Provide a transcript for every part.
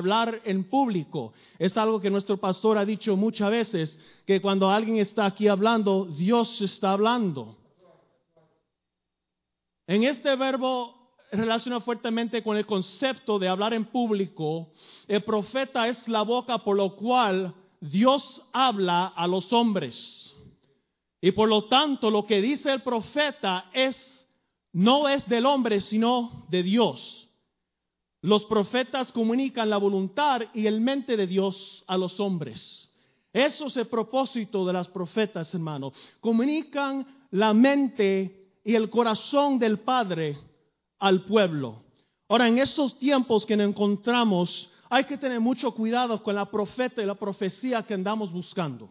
hablar en público. Es algo que nuestro pastor ha dicho muchas veces, que cuando alguien está aquí hablando, Dios está hablando. En este verbo relaciona fuertemente con el concepto de hablar en público. El profeta es la boca por lo cual Dios habla a los hombres. Y por lo tanto, lo que dice el profeta es no es del hombre, sino de Dios. Los profetas comunican la voluntad y el mente de Dios a los hombres. Eso es el propósito de las profetas, hermano. Comunican la mente y el corazón del Padre al pueblo. Ahora, en esos tiempos que nos encontramos, hay que tener mucho cuidado con la profeta y la profecía que andamos buscando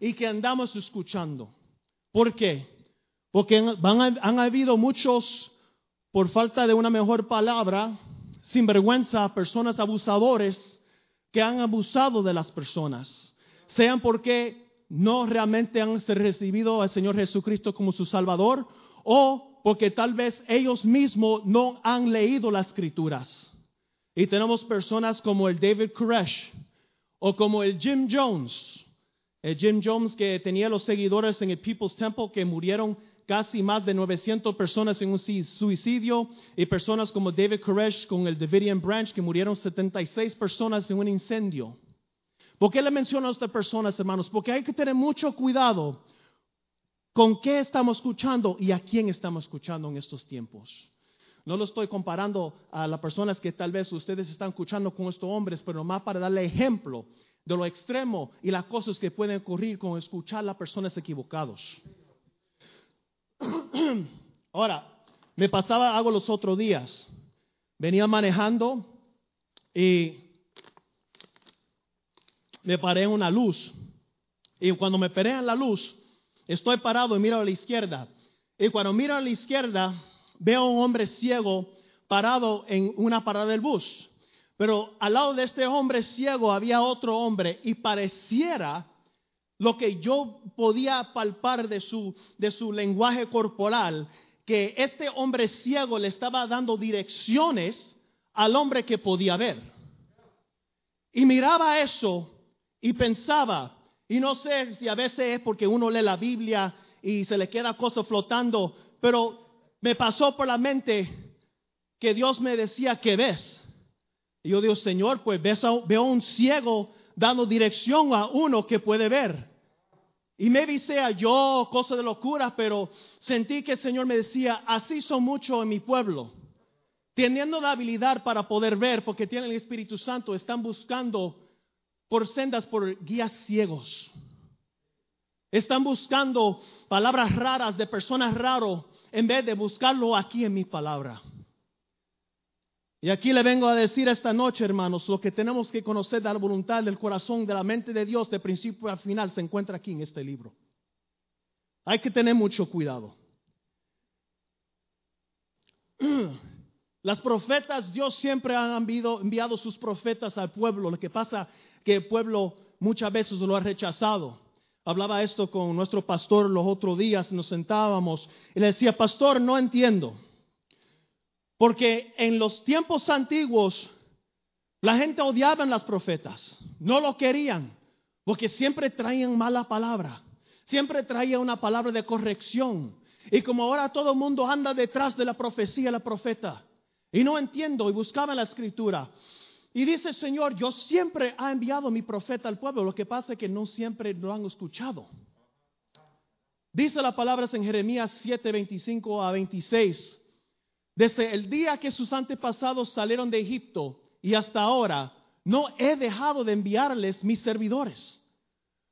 y que andamos escuchando. ¿Por qué? Porque han, habido muchos, por falta de una mejor palabra, sinvergüenza, personas abusadores que han abusado de las personas, sean porque no realmente han recibido al Señor Jesucristo como su Salvador o porque tal vez ellos mismos no han leído las escrituras. Y tenemos personas como el David Koresh o como el Jim Jones. El Jim Jones que tenía los seguidores en el People's Temple que murieron casi más de 900 personas en un suicidio y personas como David Koresh con el Davidian Branch que murieron 76 personas en un incendio. ¿Por qué le menciono a estas personas, hermanos? Porque hay que tener mucho cuidado con qué estamos escuchando y a quién estamos escuchando en estos tiempos. No lo estoy comparando a las personas que tal vez ustedes están escuchando con estos hombres, pero más para darle ejemplo de lo extremo y las cosas que pueden ocurrir con escuchar a las personas equivocadas. Ahora, me pasaba algo los otros días. Venía manejando y me paré en una luz. Y cuando me paré en la luz, estoy parado y miro a la izquierda. Y cuando miro a la izquierda, veo a un hombre ciego parado en una parada del bus. Pero al lado de este hombre ciego había otro hombre y pareciera lo que yo podía palpar de su, de su lenguaje corporal, que este hombre ciego le estaba dando direcciones al hombre que podía ver. Y miraba eso y pensaba, y no sé si a veces es porque uno lee la Biblia y se le queda cosas flotando, pero me pasó por la mente que Dios me decía, ¿qué ves? Y yo digo, Señor, pues veo a un ciego dando dirección a uno que puede ver. Y me sea yo cosa de locura, pero sentí que el Señor me decía, así son muchos en mi pueblo, teniendo la habilidad para poder ver, porque tienen el Espíritu Santo, están buscando por sendas, por guías ciegos. Están buscando palabras raras de personas raras en vez de buscarlo aquí en mi palabra. Y aquí le vengo a decir esta noche, hermanos, lo que tenemos que conocer de la voluntad del corazón, de la mente de Dios, de principio a final, se encuentra aquí en este libro. Hay que tener mucho cuidado. Las profetas, Dios siempre ha enviado, enviado sus profetas al pueblo. Lo que pasa que el pueblo muchas veces lo ha rechazado. Hablaba esto con nuestro pastor los otros días, nos sentábamos y le decía, pastor, no entiendo. Porque en los tiempos antiguos la gente odiaba a los profetas, no lo querían, porque siempre traían mala palabra, siempre traía una palabra de corrección. Y como ahora todo el mundo anda detrás de la profecía, la profeta, y no entiendo, y buscaba la escritura. Y dice, Señor, yo siempre he enviado mi profeta al pueblo, lo que pasa es que no siempre lo han escuchado. Dice la palabra en Jeremías 7, 25 a 26. Desde el día que sus antepasados salieron de Egipto y hasta ahora, no he dejado de enviarles mis servidores,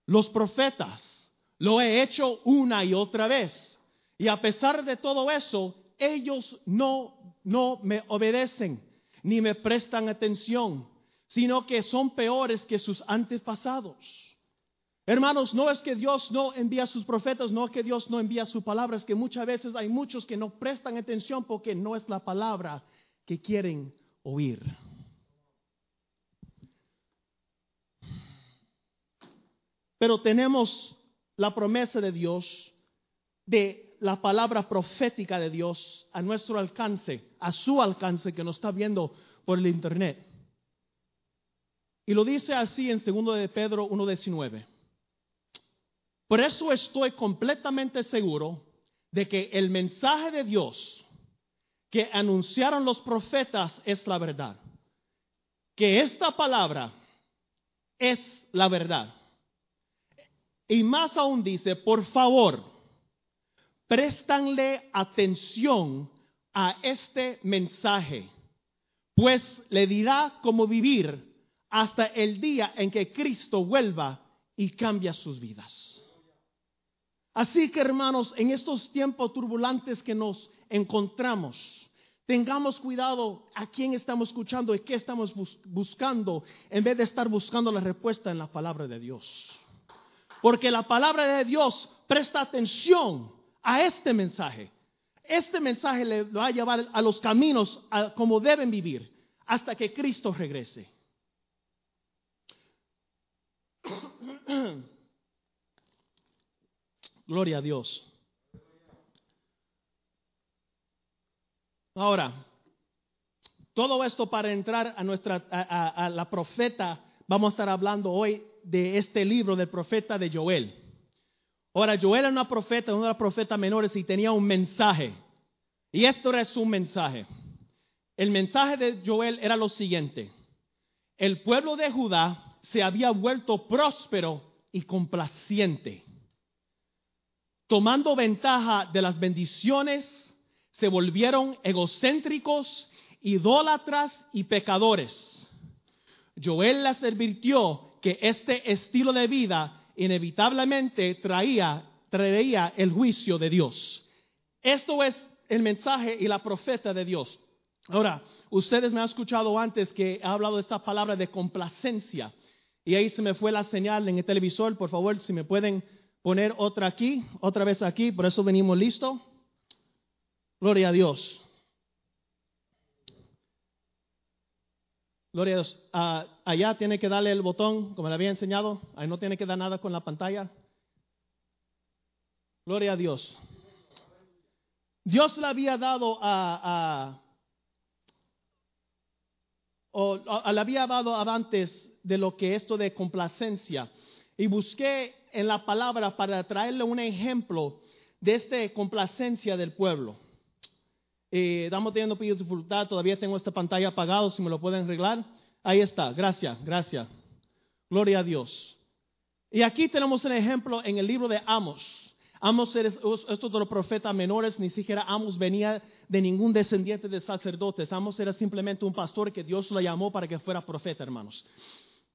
los profetas. Lo he hecho una y otra vez. Y a pesar de todo eso, ellos no, no me obedecen ni me prestan atención, sino que son peores que sus antepasados. Hermanos, no es que Dios no envía a sus profetas, no es que Dios no envía su palabra, es que muchas veces hay muchos que no prestan atención porque no es la palabra que quieren oír. Pero tenemos la promesa de Dios, de la palabra profética de Dios a nuestro alcance, a su alcance que nos está viendo por el internet. Y lo dice así en 2 de Pedro 1.19. Por eso estoy completamente seguro de que el mensaje de Dios que anunciaron los profetas es la verdad. Que esta palabra es la verdad. Y más aún dice, por favor, préstanle atención a este mensaje, pues le dirá cómo vivir hasta el día en que Cristo vuelva y cambia sus vidas. Así que hermanos, en estos tiempos turbulantes que nos encontramos, tengamos cuidado a quién estamos escuchando y qué estamos buscando en vez de estar buscando la respuesta en la palabra de Dios. Porque la palabra de Dios presta atención a este mensaje. Este mensaje le va a llevar a los caminos como deben vivir hasta que Cristo regrese. Gloria a Dios. Ahora, todo esto para entrar a nuestra a, la profeta, vamos a estar hablando hoy de este libro del profeta de Joel. Ahora, Joel era una profeta, una de las profetas menores y tenía un mensaje. Y esto era su mensaje. El mensaje de Joel era lo siguiente. El pueblo de Judá se había vuelto próspero y complaciente tomando ventaja de las bendiciones, se volvieron egocéntricos, idólatras y pecadores. Joel les advirtió que este estilo de vida inevitablemente traía, traería el juicio de Dios. Esto es el mensaje y la profeta de Dios. Ahora, ustedes me han escuchado antes que he hablado de esta palabra de complacencia. Y ahí se me fue la señal en el televisor. Por favor, si me pueden poner otra aquí, otra vez aquí, por eso venimos listo. Gloria a Dios. Gloria a Dios. Ah, allá tiene que darle el botón, como le había enseñado. Ahí no tiene que dar nada con la pantalla. Gloria a Dios. Dios le había dado a, o, le había dado antes de lo que esto de complacencia. Y busqué en la palabra para traerle un ejemplo de esta complacencia del pueblo. Eh, estamos teniendo dificultad, todavía tengo esta pantalla apagada, si me lo pueden arreglar. Ahí está, gracias, gracias. Gloria a Dios. Y aquí tenemos un ejemplo en el libro de Amos. Amos, estos de los profetas menores, ni siquiera Amos venía de ningún descendiente de sacerdotes. Amos era simplemente un pastor que Dios lo llamó para que fuera profeta, hermanos.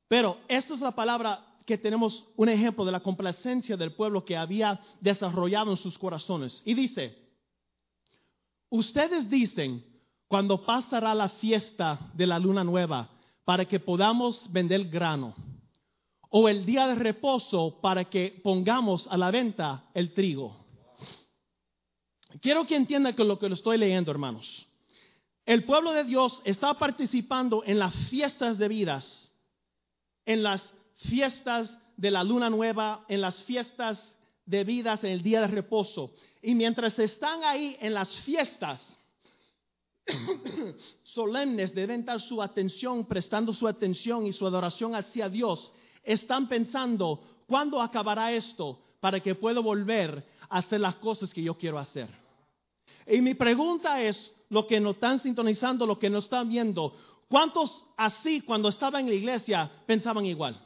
Pero esta es la palabra que tenemos un ejemplo de la complacencia del pueblo que había desarrollado en sus corazones. Y dice, ustedes dicen, cuando pasará la fiesta de la luna nueva, para que podamos vender grano, o el día de reposo para que pongamos a la venta el trigo. Quiero que entienda que lo que lo estoy leyendo, hermanos. El pueblo de Dios está participando en las fiestas de vidas, en las fiestas de la luna nueva, en las fiestas de vidas, en el día de reposo. Y mientras están ahí en las fiestas solemnes, deben dar su atención, prestando su atención y su adoración hacia Dios, están pensando, ¿cuándo acabará esto para que pueda volver a hacer las cosas que yo quiero hacer? Y mi pregunta es, lo que nos están sintonizando, lo que nos están viendo, ¿cuántos así cuando estaban en la iglesia pensaban igual?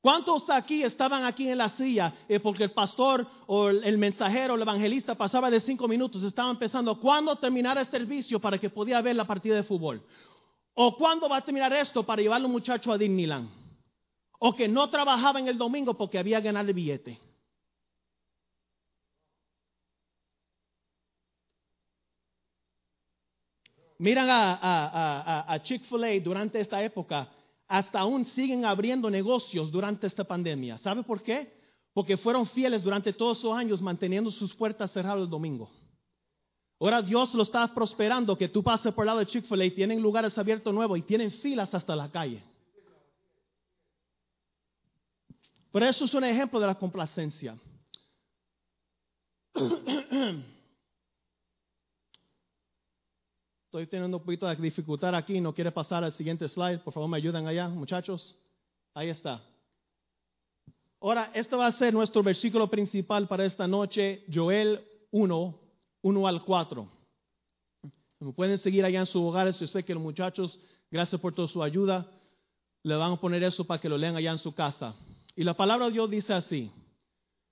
¿Cuántos aquí estaban aquí en la silla eh, porque el pastor o el, mensajero, el evangelista pasaba de cinco minutos, estaban pensando cuándo terminará este servicio para que podía ver la partida de fútbol? ¿O cuándo va a terminar esto para llevar a un muchacho a Disneyland? ¿O que no trabajaba en el domingo porque había ganado el billete? Miran a, a Chick-fil-A durante esta época hasta aún siguen abriendo negocios durante esta pandemia. ¿Sabe por qué? Porque fueron fieles durante todos esos años manteniendo sus puertas cerradas el domingo. Ahora Dios lo está prosperando, que tú pases por el lado de Chick-fil-A y tienen lugares abiertos nuevos y tienen filas hasta la calle. Pero eso es un ejemplo de la complacencia. Estoy teniendo un poquito de dificultad aquí, no quiere pasar al siguiente slide. Por favor, me ayudan allá, muchachos. Ahí está. Ahora, este va a ser nuestro versículo principal para esta noche, Joel 1, 1 al 4. Me pueden seguir allá en sus hogares. Yo sé que los muchachos, gracias por toda su ayuda, le van a poner eso para que lo lean allá en su casa. Y la palabra de Dios dice así.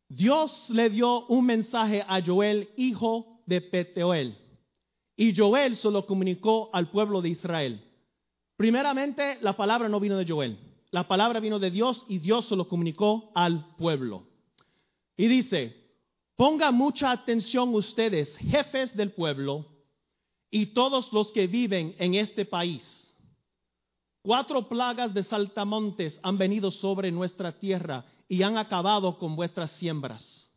Dios le dio un mensaje a Joel, hijo de Peteoel. Y Joel se lo comunicó al pueblo de Israel. Primeramente, la palabra no vino de Joel. La palabra vino de Dios y Dios se lo comunicó al pueblo. Y dice, ponga mucha atención ustedes, jefes del pueblo, y todos los que viven en este país. Cuatro plagas de saltamontes han venido sobre nuestra tierra y han acabado con vuestras siembras.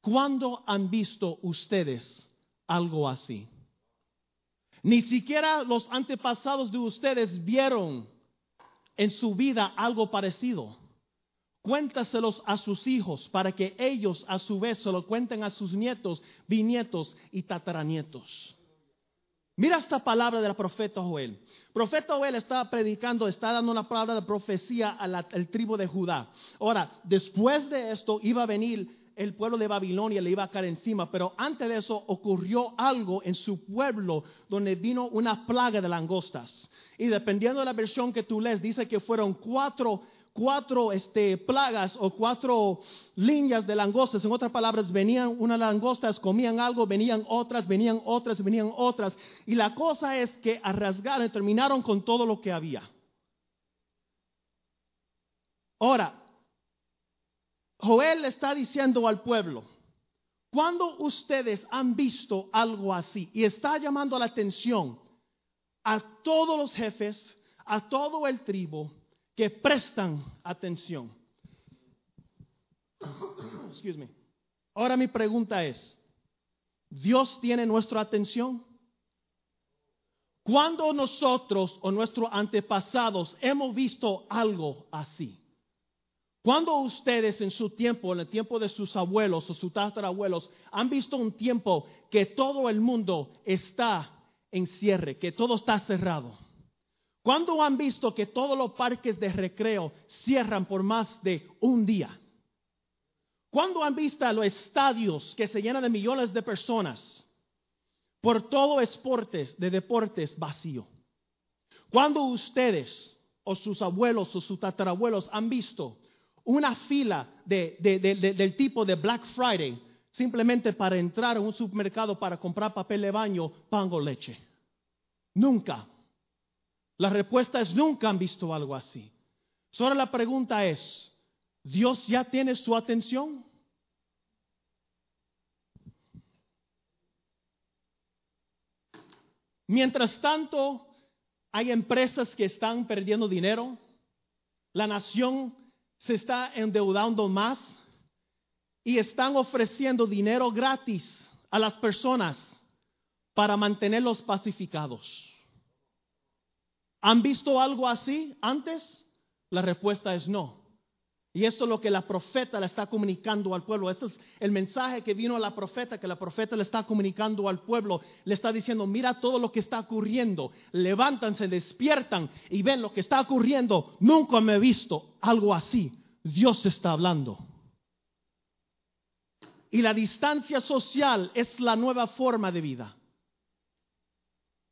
¿Cuándo han visto ustedes algo así? Ni siquiera los antepasados de ustedes vieron en su vida algo parecido. Cuéntaselos a sus hijos para que ellos a su vez se lo cuenten a sus nietos, bisnietos y tataranietos. Mira esta palabra del profeta Joel. profeta Joel está predicando, está dando una palabra de profecía al tribu de Judá. Ahora, después de esto iba a venir el pueblo de Babilonia, le iba a caer encima, pero antes de eso ocurrió algo en su pueblo donde vino una plaga de langostas. Y dependiendo de la versión que tú lees, dice que fueron cuatro cuatro este, plagas o cuatro líneas de langostas. En otras palabras, venían unas langostas, comían algo, venían otras, venían otras, venían otras. Y la cosa es que rasgar terminaron con todo lo que había. Ahora, Joel está diciendo al pueblo, cuando ustedes han visto algo así y está llamando la atención a todos los jefes, a todo el tribu, que prestan atención. Ahora mi pregunta es, ¿Dios tiene nuestra atención? ¿Cuándo nosotros o nuestros antepasados hemos visto algo así? ¿Cuándo ustedes en su tiempo, en el tiempo de sus abuelos o sus tatarabuelos, han visto un tiempo que todo el mundo está en cierre, que todo está cerrado? ¿Cuándo han visto que todos los parques de recreo cierran por más de un día? ¿Cuándo han visto los estadios que se llenan de millones de personas por todo esportes de deportes vacío? ¿Cuándo ustedes o sus abuelos o sus tatarabuelos han visto una fila del tipo de Black Friday simplemente para entrar a un supermercado para comprar papel de baño, pan o leche? Nunca. La respuesta es nunca han visto algo así. Solo la pregunta es, ¿Dios ya tiene su atención? Mientras tanto, hay empresas que están perdiendo dinero, la nación se está endeudando más y están ofreciendo dinero gratis a las personas para mantenerlos pacificados. ¿Han visto algo así antes? La respuesta es no. Y esto es lo que la profeta le está comunicando al pueblo. Este es el mensaje que vino a la profeta, que la profeta le está comunicando al pueblo. Le está diciendo, mira todo lo que está ocurriendo. Levántanse, despiertan y ven lo que está ocurriendo. Nunca me he visto algo así. Dios está hablando. Y la distancia social es la nueva forma de vida.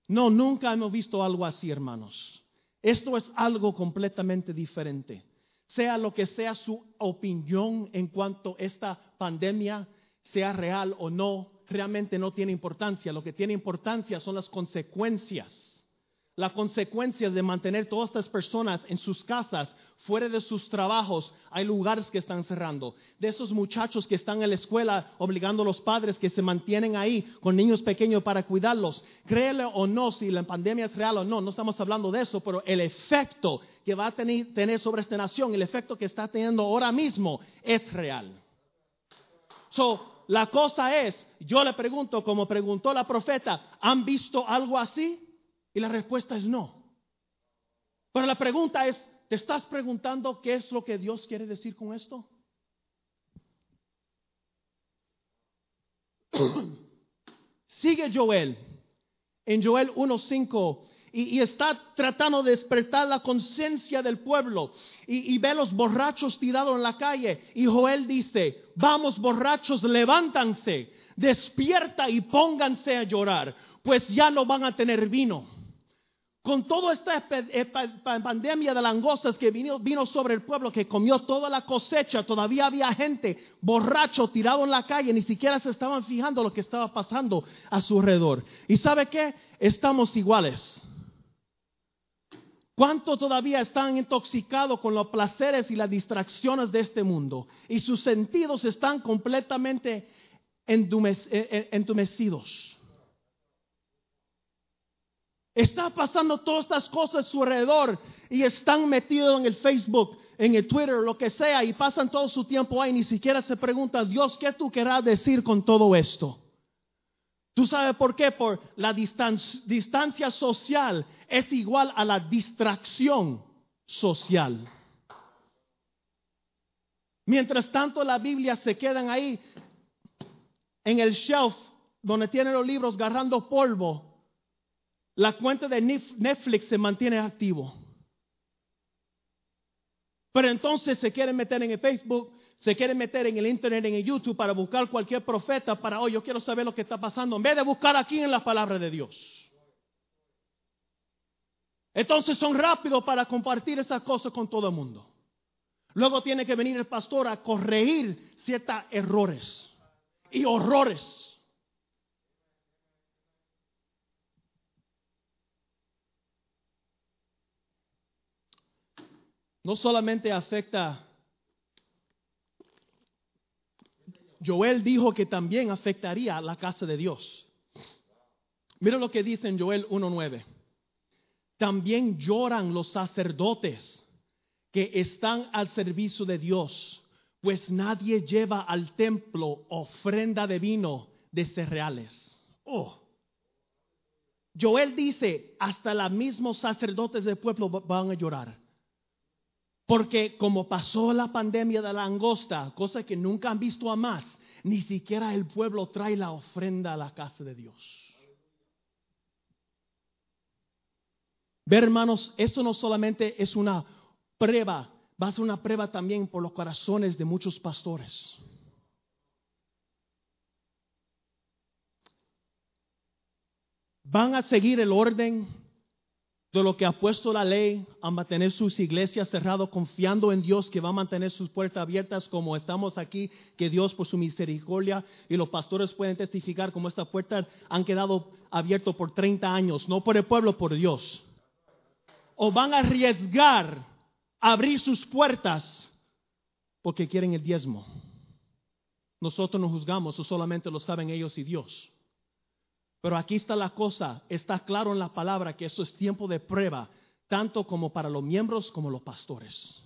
No, nunca hemos visto algo así, hermanos. Esto es algo completamente diferente. Sea lo que sea su opinión en cuanto a esta pandemia, sea real o no, realmente no tiene importancia. Lo que tiene importancia son las consecuencias la consecuencia de mantener todas estas personas en sus casas, fuera de sus trabajos, hay lugares que están cerrando. De esos muchachos que están en la escuela obligando a los padres que se mantienen ahí con niños pequeños para cuidarlos. Créele o no si la pandemia es real o no, no estamos hablando de eso, pero el efecto que va a tener, tener sobre esta nación, el efecto que está teniendo ahora mismo es real. So, la cosa es, yo le pregunto, como preguntó la profeta, ¿han visto algo así? Y la respuesta es no. Pero la pregunta es, ¿te estás preguntando qué es lo que Dios quiere decir con esto? Sigue Joel en Joel 1.5 y, y, está tratando de despertar la conciencia del pueblo y, y ve los borrachos tirados en la calle y Joel dice, vamos borrachos, levántanse, despierta y pónganse a llorar, pues ya no van a tener vino con toda esta pandemia de langostas que vino, sobre el pueblo, que comió toda la cosecha, todavía había gente borracho tirado en la calle, ni siquiera se estaban fijando lo que estaba pasando a su alrededor. ¿Y sabe qué? Estamos iguales. ¿Cuánto todavía están intoxicados con los placeres y las distracciones de este mundo? Y sus sentidos están completamente entumecidos. Está pasando todas estas cosas a su alrededor y están metidos en el Facebook, en el Twitter, lo que sea, y pasan todo su tiempo ahí. Ni siquiera se preguntan, Dios, ¿qué tú querrás decir con todo esto? ¿Tú sabes por qué? Por la distancia, social es igual a la distracción social. Mientras tanto, la Biblia se quedan ahí en el shelf donde tienen los libros agarrando polvo la cuenta de Netflix se mantiene activo. Pero entonces se quieren meter en el Facebook, se quieren meter en el Internet, en el YouTube para buscar cualquier profeta para, oh, yo quiero saber lo que está pasando, en vez de buscar aquí en la palabra de Dios. Entonces son rápidos para compartir esas cosas con todo el mundo. Luego tiene que venir el pastor a corregir ciertos errores y horrores. No solamente afecta, Joel dijo que también afectaría la casa de Dios. Mira lo que dice en Joel 1.9. También lloran los sacerdotes que están al servicio de Dios, pues nadie lleva al templo ofrenda de vino de cereales. Oh. Joel dice, hasta los mismos sacerdotes del pueblo van a llorar. Porque como pasó la pandemia de la langosta, cosa que nunca han visto a más, ni siquiera el pueblo trae la ofrenda a la casa de Dios. Ver, hermanos, esto no solamente es una prueba, va a ser una prueba también por los corazones de muchos pastores. Van a seguir el orden de lo que ha puesto la ley a mantener sus iglesias cerradas, confiando en Dios que va a mantener sus puertas abiertas como estamos aquí, que Dios por su misericordia y los pastores pueden testificar como estas puertas han quedado abiertas por 30 años, no por el pueblo, por Dios. O van a arriesgar abrir sus puertas porque quieren el diezmo. Nosotros no juzgamos, eso solamente lo saben ellos y Dios. Pero aquí está la cosa, está claro en la palabra que esto es tiempo de prueba, tanto como para los miembros como los pastores.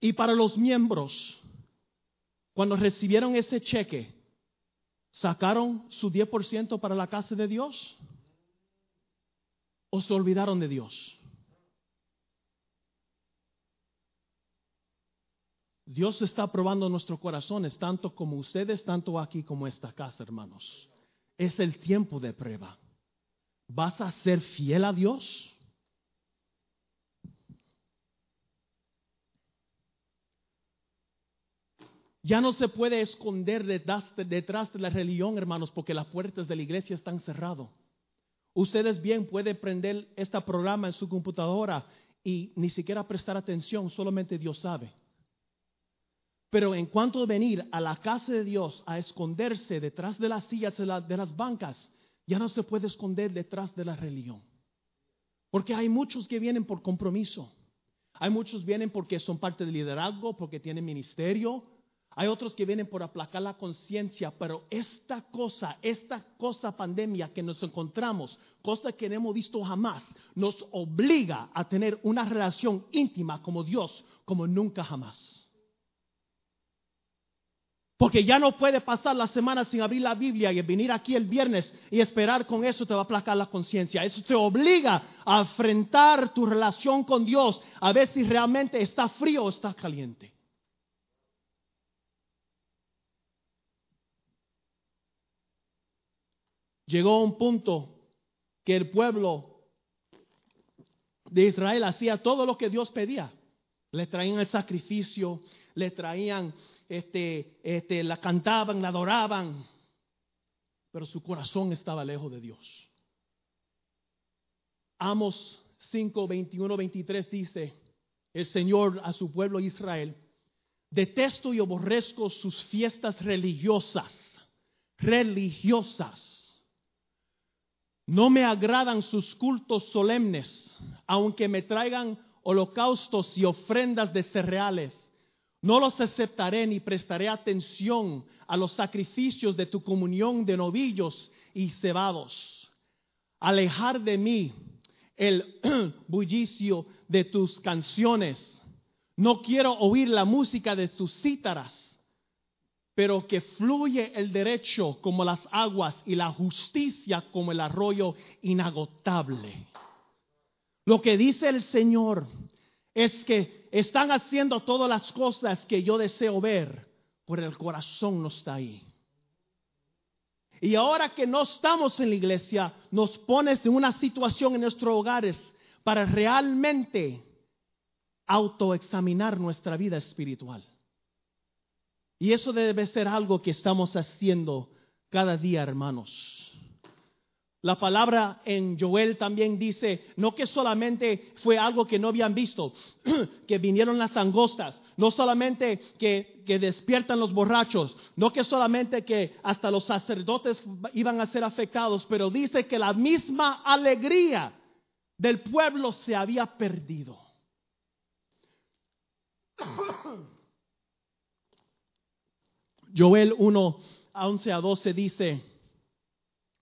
Y para los miembros, cuando recibieron ese cheque, ¿sacaron su 10% para la casa de Dios? ¿O se olvidaron de Dios? Dios está probando nuestros corazones, tanto como ustedes, tanto aquí como esta casa, hermanos es el tiempo de prueba. ¿Vas a ser fiel a Dios? Ya no se puede esconder detrás de, la religión, hermanos, porque las puertas de la iglesia están cerradas. Ustedes bien pueden prender este programa en su computadora y ni siquiera prestar atención, solamente Dios sabe. Pero en cuanto a venir a la casa de Dios a esconderse detrás de las sillas de, las bancas, ya no se puede esconder detrás de la religión. Porque hay muchos que vienen por compromiso. Hay muchos que vienen porque son parte del liderazgo, porque tienen ministerio. Hay otros que vienen por aplacar la conciencia, pero esta cosa, esta cosa pandemia que nos encontramos, cosa que no hemos visto jamás, nos obliga a tener una relación íntima como Dios, como nunca jamás. Porque ya no puede pasar la semana sin abrir la Biblia y venir aquí el viernes y esperar con eso te va a aplacar la conciencia. Eso te obliga a enfrentar tu relación con Dios a ver si realmente está frío o está caliente. Llegó un punto que el pueblo de Israel hacía todo lo que Dios pedía. Le traían el sacrificio, le traían, este, este, la cantaban, la adoraban, pero su corazón estaba lejos de Dios. Amos 5, 21, 23 dice el Señor a su pueblo Israel, detesto y aborrezco sus fiestas religiosas, religiosas. No me agradan sus cultos solemnes, aunque me traigan holocaustos y ofrendas de cereales. No los aceptaré ni prestaré atención a los sacrificios de tu comunión de novillos y cebados. Alejar de mí el bullicio de tus canciones. No quiero oír la música de tus cítaras, pero que fluye el derecho como las aguas y la justicia como el arroyo inagotable. Lo que dice el Señor es que están haciendo todas las cosas que yo deseo ver, pero el corazón no está ahí. Y ahora que no estamos en la iglesia, nos pones en una situación en nuestros hogares para realmente autoexaminar nuestra vida espiritual. Y eso debe ser algo que estamos haciendo cada día, hermanos. La palabra en Joel también dice, no que solamente fue algo que no habían visto, que vinieron las angostas, no solamente que, que, despiertan los borrachos, no que solamente que hasta los sacerdotes iban a ser afectados, pero dice que la misma alegría del pueblo se había perdido. Joel 1, 11 a 12 dice,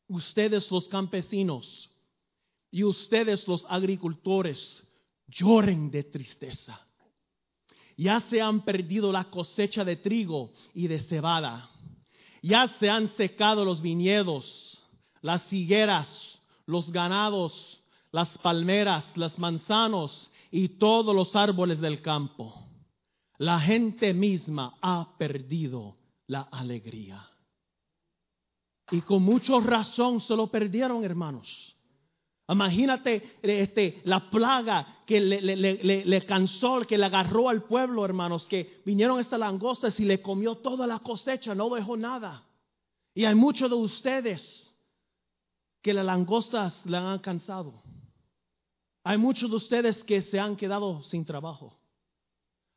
ustedes los campesinos y ustedes los agricultores lloren de tristeza. Ya se han perdido la cosecha de trigo y de cebada. Ya se han secado los viñedos, las higueras, los ganados, las palmeras, las manzanos y todos los árboles del campo. La gente misma ha perdido la alegría. Y con mucha razón se lo perdieron, hermanos. Imagínate este, la plaga que le, cansó, que le agarró al pueblo, hermanos, que vinieron estas langostas y le comió toda la cosecha, no dejó nada. Y hay muchos de ustedes que las langostas le han alcanzado. Hay muchos de ustedes que se han quedado sin trabajo.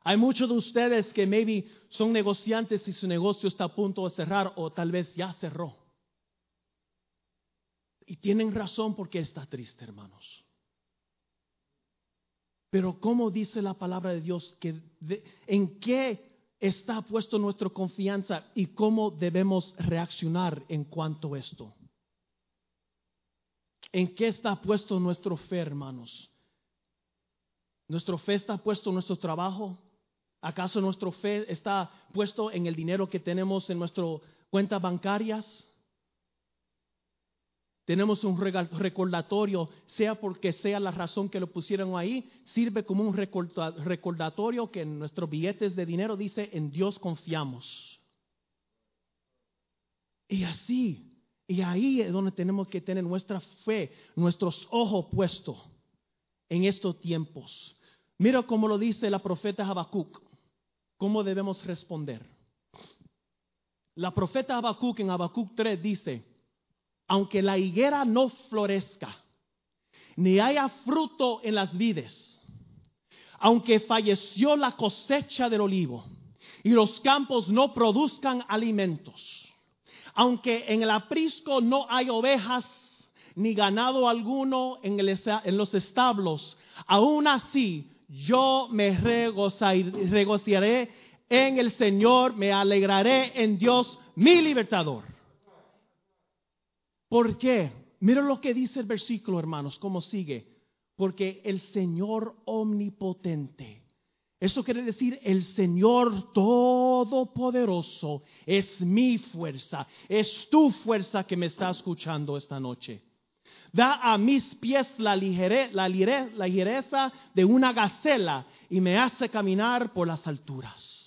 Hay muchos de ustedes que maybe son negociantes y su negocio está a punto de cerrar o tal vez ya cerró. Y tienen razón porque está triste, hermanos. Pero ¿cómo dice la palabra de Dios que en qué está puesto nuestra confianza y cómo debemos reaccionar en cuanto a esto? ¿En qué está puesto nuestro fe, hermanos? ¿Nuestro fe está puesto en nuestro trabajo? ¿Acaso nuestro fe está puesto en el dinero que tenemos en nuestras cuentas bancarias? Tenemos un recordatorio, sea porque sea la razón que lo pusieron ahí, sirve como un recordatorio que en nuestros billetes de dinero dice, en Dios confiamos. Y así, y ahí es donde tenemos que tener nuestra fe, nuestros ojos puestos en estos tiempos. Mira cómo lo dice la profeta Habacuc, cómo debemos responder. La profeta Habacuc en Habacuc 3 dice, aunque la higuera no florezca, ni haya fruto en las vides, aunque falleció la cosecha del olivo y los campos no produzcan alimentos, aunque en el aprisco no hay ovejas ni ganado alguno en, en los establos, aún así yo me regociaré en el Señor, me alegraré en Dios, mi libertador. ¿Por qué? Mira lo que dice el versículo, hermanos, cómo sigue. Porque el Señor omnipotente, eso quiere decir el Señor todopoderoso, es mi fuerza, es tu fuerza que me está escuchando esta noche. Da a mis pies la, la ligereza de una gacela y me hace caminar por las alturas.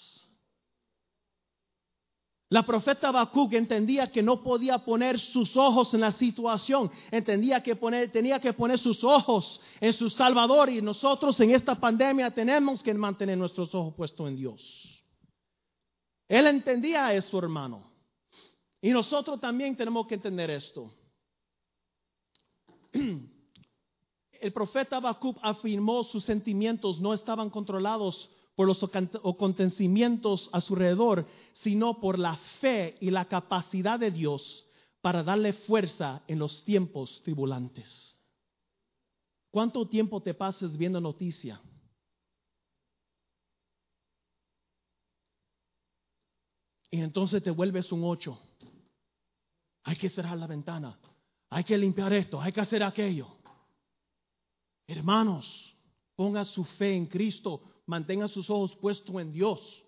La profeta Habacuc entendía que no podía poner sus ojos en la situación, entendía que poner, tenía que poner sus ojos en su Salvador y nosotros en esta pandemia tenemos que mantener nuestros ojos puestos en Dios. Él entendía eso, hermano. Y nosotros también tenemos que entender esto. El profeta Habacuc afirmó sus sentimientos no estaban controlados por los acontecimientos a su alrededor, sino por la fe y la capacidad de Dios para darle fuerza en los tiempos tribulantes. ¿Cuánto tiempo te pasas viendo noticia? Y entonces te vuelves un ocho. Hay que cerrar la ventana. Hay que limpiar esto. Hay que hacer aquello. Hermanos, ponga su fe en Cristo mantenga sus ojos puestos en Dios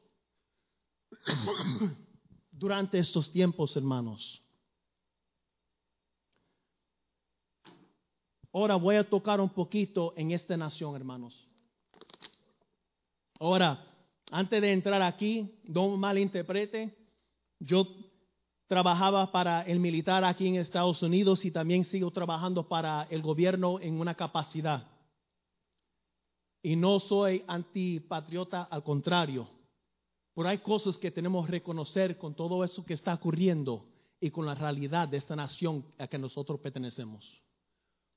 durante estos tiempos, hermanos. Ahora voy a tocar un poquito en esta nación, hermanos. Ahora, antes de entrar aquí, no malinterprete, yo trabajaba para el militar aquí en Estados Unidos y también sigo trabajando para el gobierno en una capacidad. Y no soy antipatriota, al contrario. Pero hay cosas que tenemos que reconocer con todo eso que está ocurriendo y con la realidad de esta nación a que nosotros pertenecemos.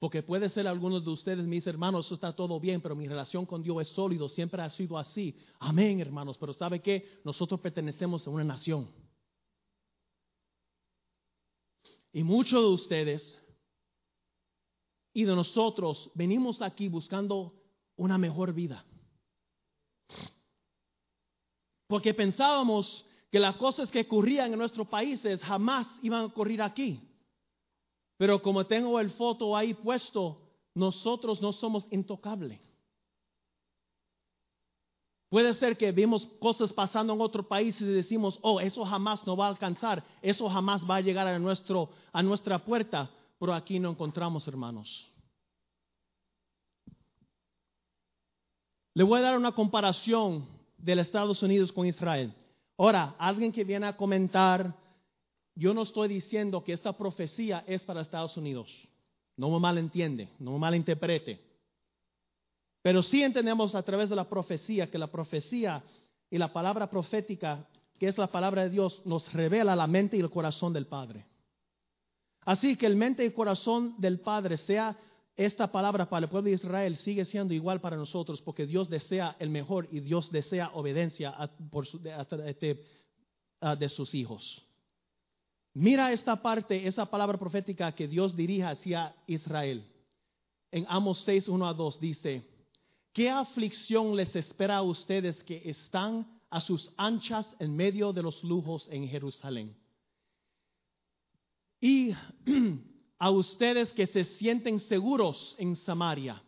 Porque puede ser algunos de ustedes, mis hermanos, eso está todo bien, pero mi relación con Dios es sólido, siempre ha sido así. Amén, hermanos. Pero ¿sabe qué? Nosotros pertenecemos a una nación. Y muchos de ustedes y de nosotros venimos aquí buscando una mejor vida. Porque pensábamos que las cosas que ocurrían en nuestros países jamás iban a ocurrir aquí. Pero como tengo el foto ahí puesto, nosotros no somos intocables. Puede ser que vimos cosas pasando en otro país y decimos, oh, eso jamás no va a alcanzar, eso jamás va a llegar a, nuestro, a nuestra puerta, pero aquí no encontramos, hermanos. Le voy a dar una comparación del Estados Unidos con Israel. Ahora, alguien que viene a comentar, yo no estoy diciendo que esta profecía es para Estados Unidos. No me malentiende, no me malinterprete. Pero sí entendemos a través de la profecía que la profecía y la palabra profética, que es la palabra de Dios, nos revela la mente y el corazón del Padre. Así que el mente y corazón del Padre sea esta palabra para el pueblo de Israel sigue siendo igual para nosotros porque Dios desea el mejor y Dios desea obediencia de, de sus hijos. Mira esta parte, esa palabra profética que Dios dirige hacia Israel. En Amos 6, 1 a 2 dice, ¿qué aflicción les espera a ustedes que están a sus anchas en medio de los lujos en Jerusalén? Y a ustedes que se sienten seguros en Samaria.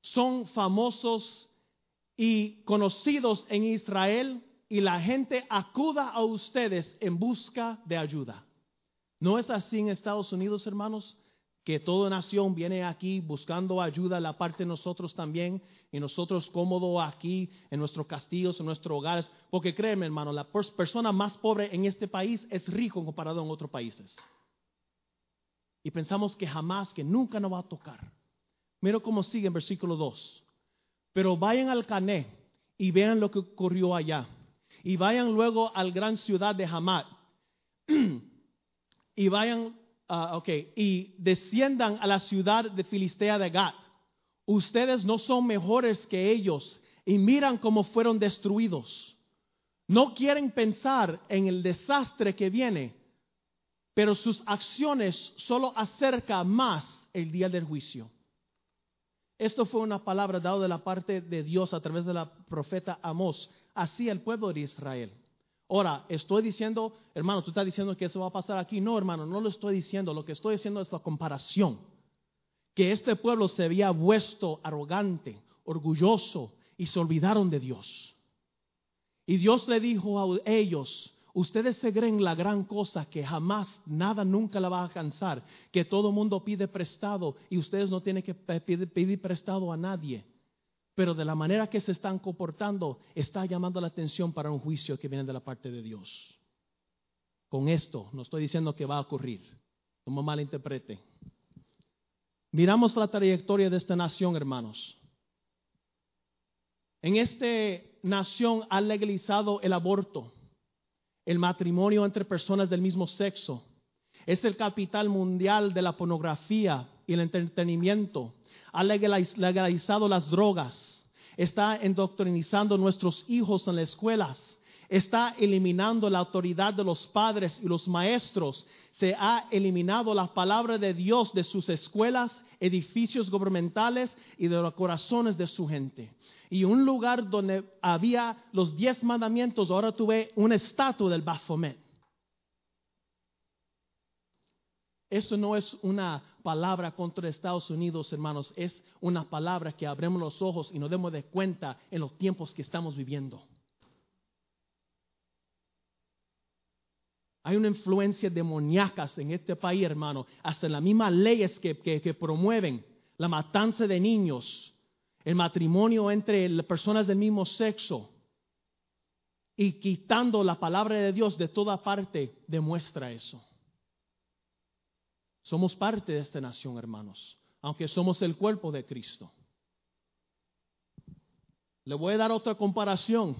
Son famosos y conocidos en Israel y la gente acuda a ustedes en busca de ayuda. ¿No es así en Estados Unidos, hermanos? Que toda nación viene aquí buscando ayuda, la parte de nosotros también, y nosotros cómodos aquí en nuestros castillos, en nuestros hogares, porque créeme, hermano, la persona más pobre en este país es rico comparado en otros países y pensamos que jamás, que nunca nos va a tocar. Mira cómo sigue en versículo 2. Pero vayan al Cané y vean lo que ocurrió allá. Y vayan luego al gran ciudad de Hamad. y vayan, uh, ok, y desciendan a la ciudad de Filistea de Gat. Ustedes no son mejores que ellos y miran cómo fueron destruidos. No quieren pensar en el desastre que viene pero sus acciones solo acercan más el día del juicio. Esto fue una palabra dada de la parte de Dios a través de la profeta Amós hacia el pueblo de Israel. Ahora, estoy diciendo, hermano, tú estás diciendo que eso va a pasar aquí. No, hermano, no lo estoy diciendo. Lo que estoy diciendo es la comparación. Que este pueblo se había vuelto arrogante, orgulloso y se olvidaron de Dios. Y Dios le dijo a ellos, Ustedes se creen la gran cosa que jamás, nada nunca la va a alcanzar, que todo mundo pide prestado y ustedes no tienen que pedir, prestado a nadie. Pero de la manera que se están comportando, está llamando la atención para un juicio que viene de la parte de Dios. con esto. No estoy diciendo que va a ocurrir. No me malinterprete. Miramos la trayectoria de esta nación, hermanos. En esta nación ha legalizado el aborto, el matrimonio entre personas del mismo sexo. Es el capital mundial de la pornografía y el entretenimiento. Ha legalizado las drogas. Está endoctrinizando nuestros hijos en las escuelas. Está eliminando la autoridad de los padres y los maestros. Se ha eliminado la palabra de Dios de sus escuelas edificios gubernamentales y de los corazones de su gente. Y un lugar donde había los diez mandamientos, ahora tuve una estatua del Baphomet. Eso no es una palabra contra Estados Unidos, hermanos, es una palabra que abremos los ojos y nos demos de cuenta en los tiempos que estamos viviendo. Hay una influencia demoníaca en este país, hermano. Hasta las mismas leyes que, que, promueven la matanza de niños, el matrimonio entre personas del mismo sexo y quitando la palabra de Dios de toda parte, demuestra eso. Somos parte de esta nación, hermanos, aunque somos el cuerpo de Cristo. Le voy a dar otra comparación.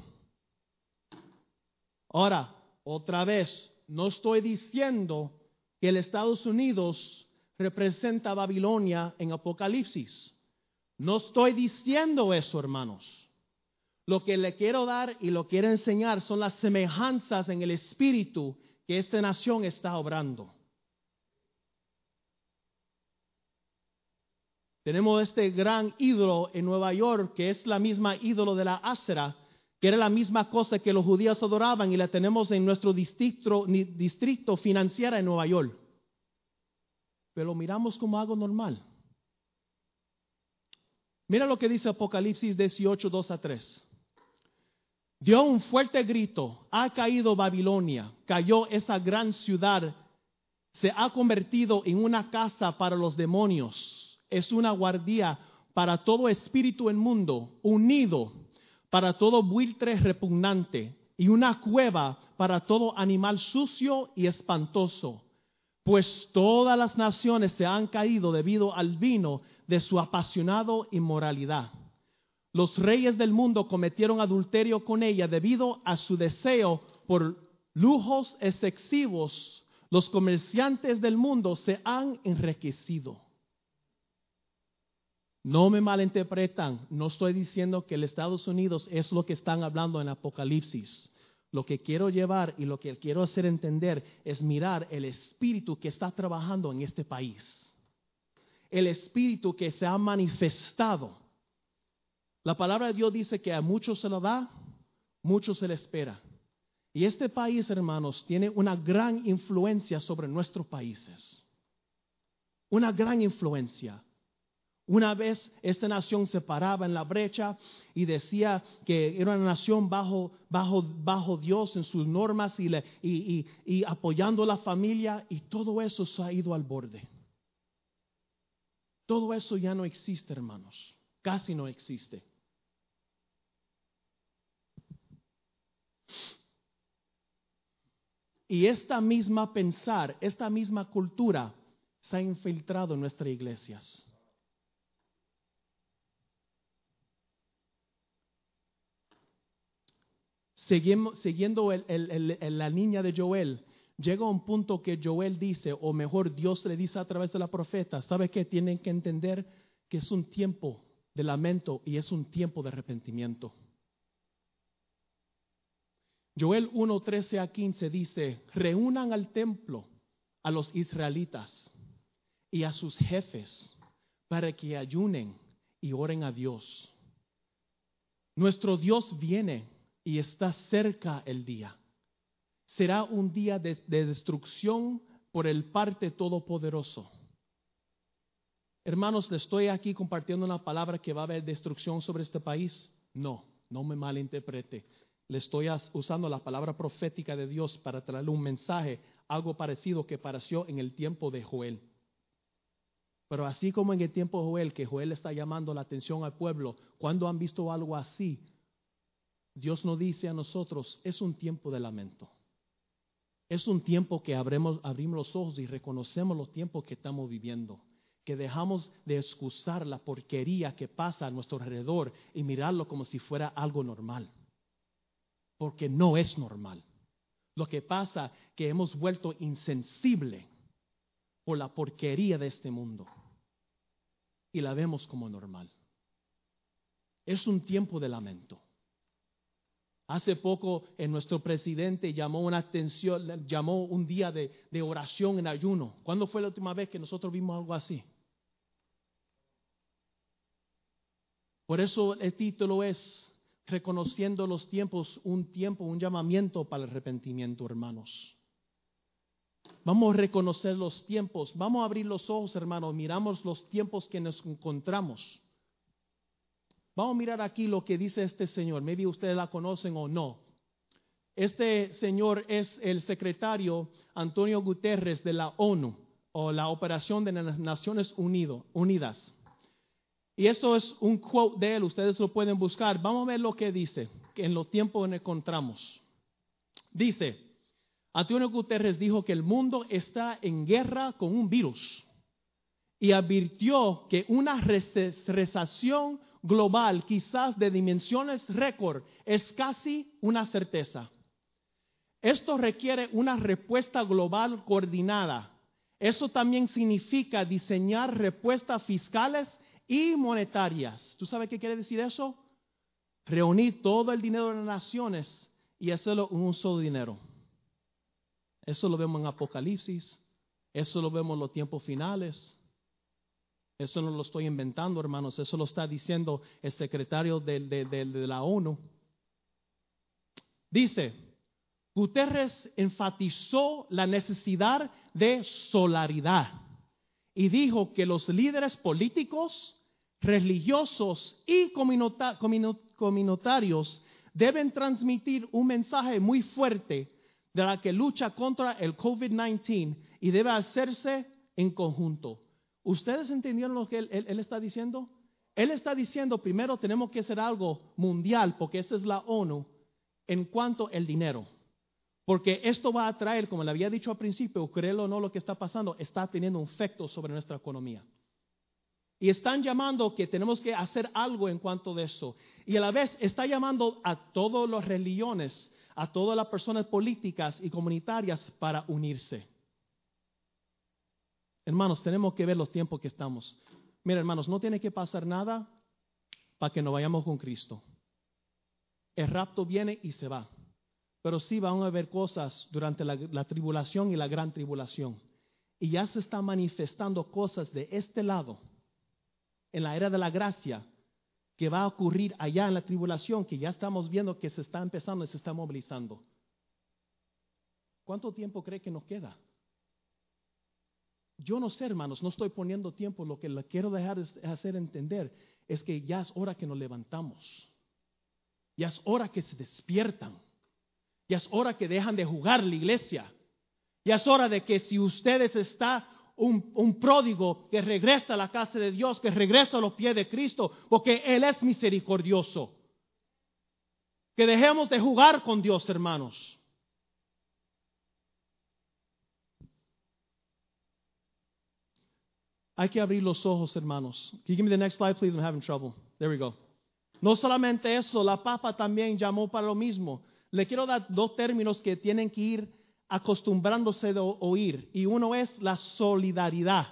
Ahora, otra vez, no estoy diciendo que el Estados Unidos representa a Babilonia en Apocalipsis. No estoy diciendo eso, hermanos. Lo que le quiero dar y lo quiero enseñar son las semejanzas en el espíritu que esta nación está obrando. Tenemos este gran ídolo en Nueva York, que es la misma ídolo de la Ásera, que era la misma cosa que los judíos adoraban y la tenemos en nuestro distrito, distrito financiero en Nueva York. Pero lo miramos como algo normal. Mira lo que dice Apocalipsis 18, 2 a 3. Dio un fuerte grito, ha caído Babilonia, cayó esa gran ciudad, se ha convertido en una casa para los demonios, es una guardia para todo espíritu inmundo, unido para todo buitre repugnante y una cueva para todo animal sucio y espantoso, pues todas las naciones se han caído debido al vino de su apasionado inmoralidad. Los reyes del mundo cometieron adulterio con ella debido a su deseo por lujos excesivos. Los comerciantes del mundo se han enriquecido. No me malinterpretan, no estoy diciendo que el Estados Unidos es lo que están hablando en Apocalipsis. Lo que quiero llevar y lo que quiero hacer entender es mirar el espíritu que está trabajando en este país. El espíritu que se ha manifestado. La palabra de Dios dice que a muchos se lo da, muchos se le espera. Y este país, hermanos, tiene una gran influencia sobre nuestros países. Una gran influencia. Una vez esta nación se paraba en la brecha y decía que era una nación bajo, Dios en sus normas y, y, y, apoyando a la familia y todo eso se ha ido al borde. Todo eso ya no existe, hermanos. Casi no existe. Y esta misma pensar, esta misma cultura se ha infiltrado en nuestras iglesias. Siguiendo la niña de Joel, llega un punto que Joel dice, o mejor Dios le dice a través de la profeta, ¿sabe que Tienen que entender que es un tiempo de lamento y es un tiempo de arrepentimiento. Joel 1, 13 a 15 dice, reúnan al templo a los israelitas y a sus jefes para que ayunen y oren a Dios. Nuestro Dios viene y está cerca el día. Será un día de, destrucción por el parte todopoderoso. Hermanos, ¿le estoy aquí compartiendo una palabra que va a haber destrucción sobre este país? No, no me malinterprete. Le estoy usando la palabra profética de Dios para traerle un mensaje, algo parecido que pareció en el tiempo de Joel. Pero así como en el tiempo de Joel, que Joel está llamando la atención al pueblo, cuando han visto algo así, Dios nos dice a nosotros, es un tiempo de lamento. Es un tiempo que abrimos, los ojos y reconocemos los tiempos que estamos viviendo. Que dejamos de excusar la porquería que pasa a nuestro alrededor y mirarlo como si fuera algo normal. Porque no es normal. Lo que pasa es que hemos vuelto insensible por la porquería de este mundo y la vemos como normal. Es un tiempo de lamento. Hace poco nuestro presidente llamó una atención, llamó un día de, de, oración en ayuno. ¿Cuándo fue la última vez que nosotros vimos algo así? Por eso el título es Reconociendo los tiempos, un tiempo, un llamamiento para el arrepentimiento, hermanos. Vamos a reconocer los tiempos, vamos a abrir los ojos, hermanos, miramos los tiempos que nos encontramos. Vamos a mirar aquí lo que dice este señor. Maybe ustedes la conocen o no. Este señor es el secretario Antonio Guterres de la ONU o la Operación de las Naciones Unidas. Y eso es un quote de él, ustedes lo pueden buscar. Vamos a ver lo que dice en los tiempos que encontramos. Dice, Antonio Guterres dijo que el mundo está en guerra con un virus y advirtió que una recesión global, quizás de dimensiones récord, es casi una certeza. Esto requiere una respuesta global coordinada. Eso también significa diseñar respuestas fiscales y monetarias. ¿Tú sabes qué quiere decir eso? Reunir todo el dinero de las naciones y hacerlo un solo dinero. Eso lo vemos en Apocalipsis, eso lo vemos en los tiempos finales. Eso no lo estoy inventando, hermanos, eso lo está diciendo el secretario de, la ONU. Dice, Guterres enfatizó la necesidad de solidaridad y dijo que los líderes políticos, religiosos y comunitarios deben transmitir un mensaje muy fuerte de la que lucha contra el COVID-19 y debe hacerse en conjunto. ¿Ustedes entendieron lo que él, está diciendo? Él está diciendo, primero tenemos que hacer algo mundial, porque esa es la ONU, en cuanto al dinero. Porque esto va a traer, como le había dicho al principio, créelo o no lo que está pasando, está teniendo un efecto sobre nuestra economía. Y están llamando que tenemos que hacer algo en cuanto de eso. Y a la vez está llamando a todas las religiones, a todas las personas políticas y comunitarias para unirse. Hermanos, tenemos que ver los tiempos que estamos. Mira, hermanos, no tiene que pasar nada para que nos vayamos con Cristo. El rapto viene y se va. Pero sí van a haber cosas durante la, la tribulación y la gran tribulación. Y ya se están manifestando cosas de este lado, en la era de la gracia, que va a ocurrir allá en la tribulación, que ya estamos viendo que se está empezando y se está movilizando. ¿Cuánto tiempo cree que nos queda? Yo no sé, hermanos, no estoy poniendo tiempo. Lo que le quiero dejar es hacer entender es que ya es hora que nos levantamos. Ya es hora que se despiertan. Ya es hora que dejan de jugar la iglesia. Ya es hora de que si ustedes está un, un, pródigo que regresa a la casa de Dios, que regresa a los pies de Cristo, porque Él es misericordioso. Que dejemos de jugar con Dios, hermanos. Hay que abrir los ojos, hermanos. Can you give me the next slide, please? I'm having trouble. There we go. No solamente eso, la papa también llamó para lo mismo. Le quiero dar dos términos que tienen que ir acostumbrándose de oír. Y uno es la solidaridad.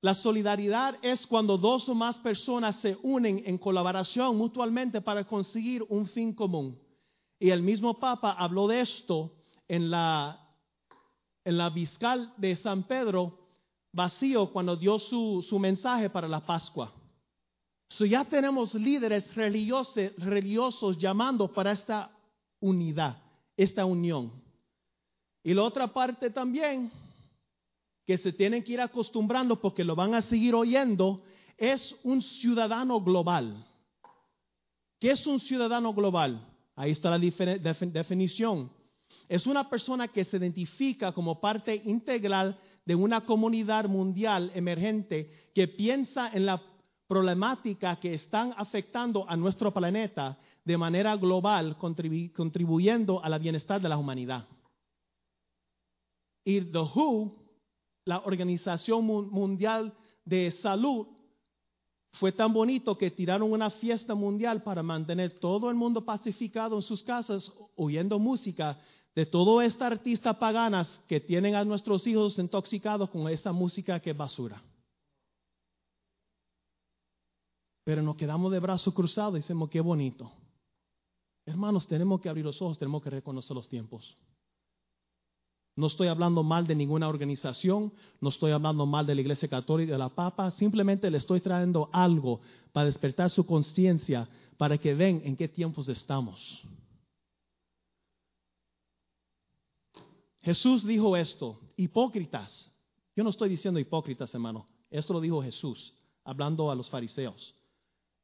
La solidaridad es cuando dos o más personas se unen en colaboración mutuamente para conseguir un fin común. Y el mismo Papa habló de esto en la, en la Fiscal de San Pedro vacío cuando dio su, su mensaje para la Pascua. So ya tenemos líderes religiosos, religiosos llamando para esta unidad, esta unión. Y la otra parte también, que se tienen que ir acostumbrando porque lo van a seguir oyendo, es un ciudadano global. ¿Qué es un ciudadano global? Ahí está la definición. Es una persona que se identifica como parte integral de una comunidad mundial emergente que piensa en la problemática que están afectando a nuestro planeta de manera global, contribuyendo a la bienestar de la humanidad. Y The WHO, la Organización Mundial de Salud, fue tan bonito que tiraron una fiesta mundial para mantener todo el mundo pacificado en sus casas, oyendo música de todas estas artistas paganas que tienen a nuestros hijos intoxicados con esa música que es basura. Pero nos quedamos de brazos cruzados y decimos, qué bonito. Hermanos, tenemos que abrir los ojos, tenemos que reconocer los tiempos. No estoy hablando mal de ninguna organización, no estoy hablando mal de la Iglesia Católica, de la Papa, simplemente le estoy trayendo algo para despertar su conciencia, para que ven en qué tiempos estamos. Jesús dijo esto, hipócritas. Yo no estoy diciendo hipócritas, hermano. Esto lo dijo Jesús, hablando a los fariseos.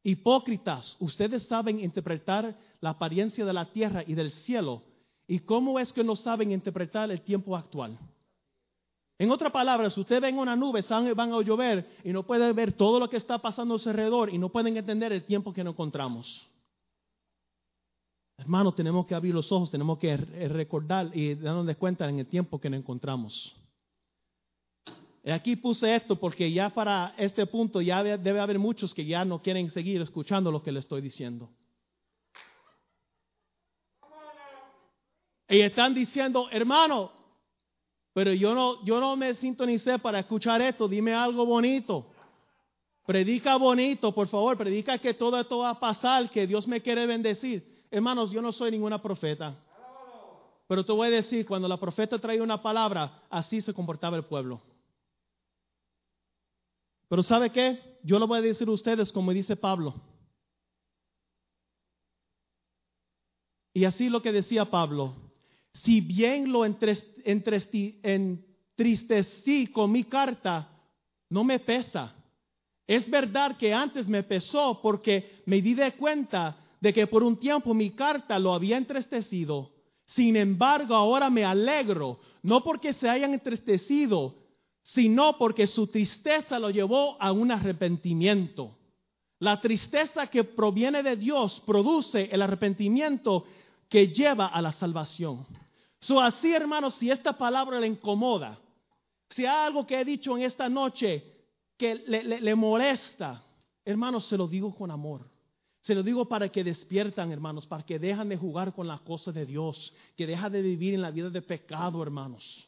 Hipócritas, ustedes saben interpretar la apariencia de la tierra y del cielo. ¿Y cómo es que no saben interpretar el tiempo actual? En otras palabras, ustedes ven una nube, van a llover y no pueden ver todo lo que está pasando a su alrededor y no pueden entender el tiempo que nos encontramos. Hermano, tenemos que abrir los ojos, tenemos que recordar y darnos cuenta en el tiempo que nos encontramos. Aquí puse esto porque ya para este punto ya debe haber muchos que ya no quieren seguir escuchando lo que le estoy diciendo. Y están diciendo, hermano, pero yo no, yo no me sintonicé para escuchar esto, dime algo bonito. Predica bonito, por favor, predica que todo esto va a pasar, que Dios me quiere bendecir. Hermanos, yo no soy ninguna profeta. Pero te voy a decir, cuando la profeta traía una palabra, así se comportaba el pueblo. Pero ¿sabe qué? Yo lo voy a decir a ustedes como dice Pablo. Y así lo que decía Pablo, si bien lo entristecí con mi carta, no me pesa. Es verdad que antes me pesó porque me di de cuenta de que por un tiempo mi carta lo había entristecido. Sin embargo, ahora me alegro, no porque se hayan entristecido, sino porque su tristeza lo llevó a un arrepentimiento. La tristeza que proviene de Dios produce el arrepentimiento que lleva a la salvación. So así, hermanos, si esta palabra le incomoda, si hay algo que he dicho en esta noche que le, le molesta, hermanos, se lo digo con amor. Se lo digo para que despiertan, hermanos, para que dejan de jugar con las cosas de Dios, que dejan de vivir en la vida de pecado, hermanos.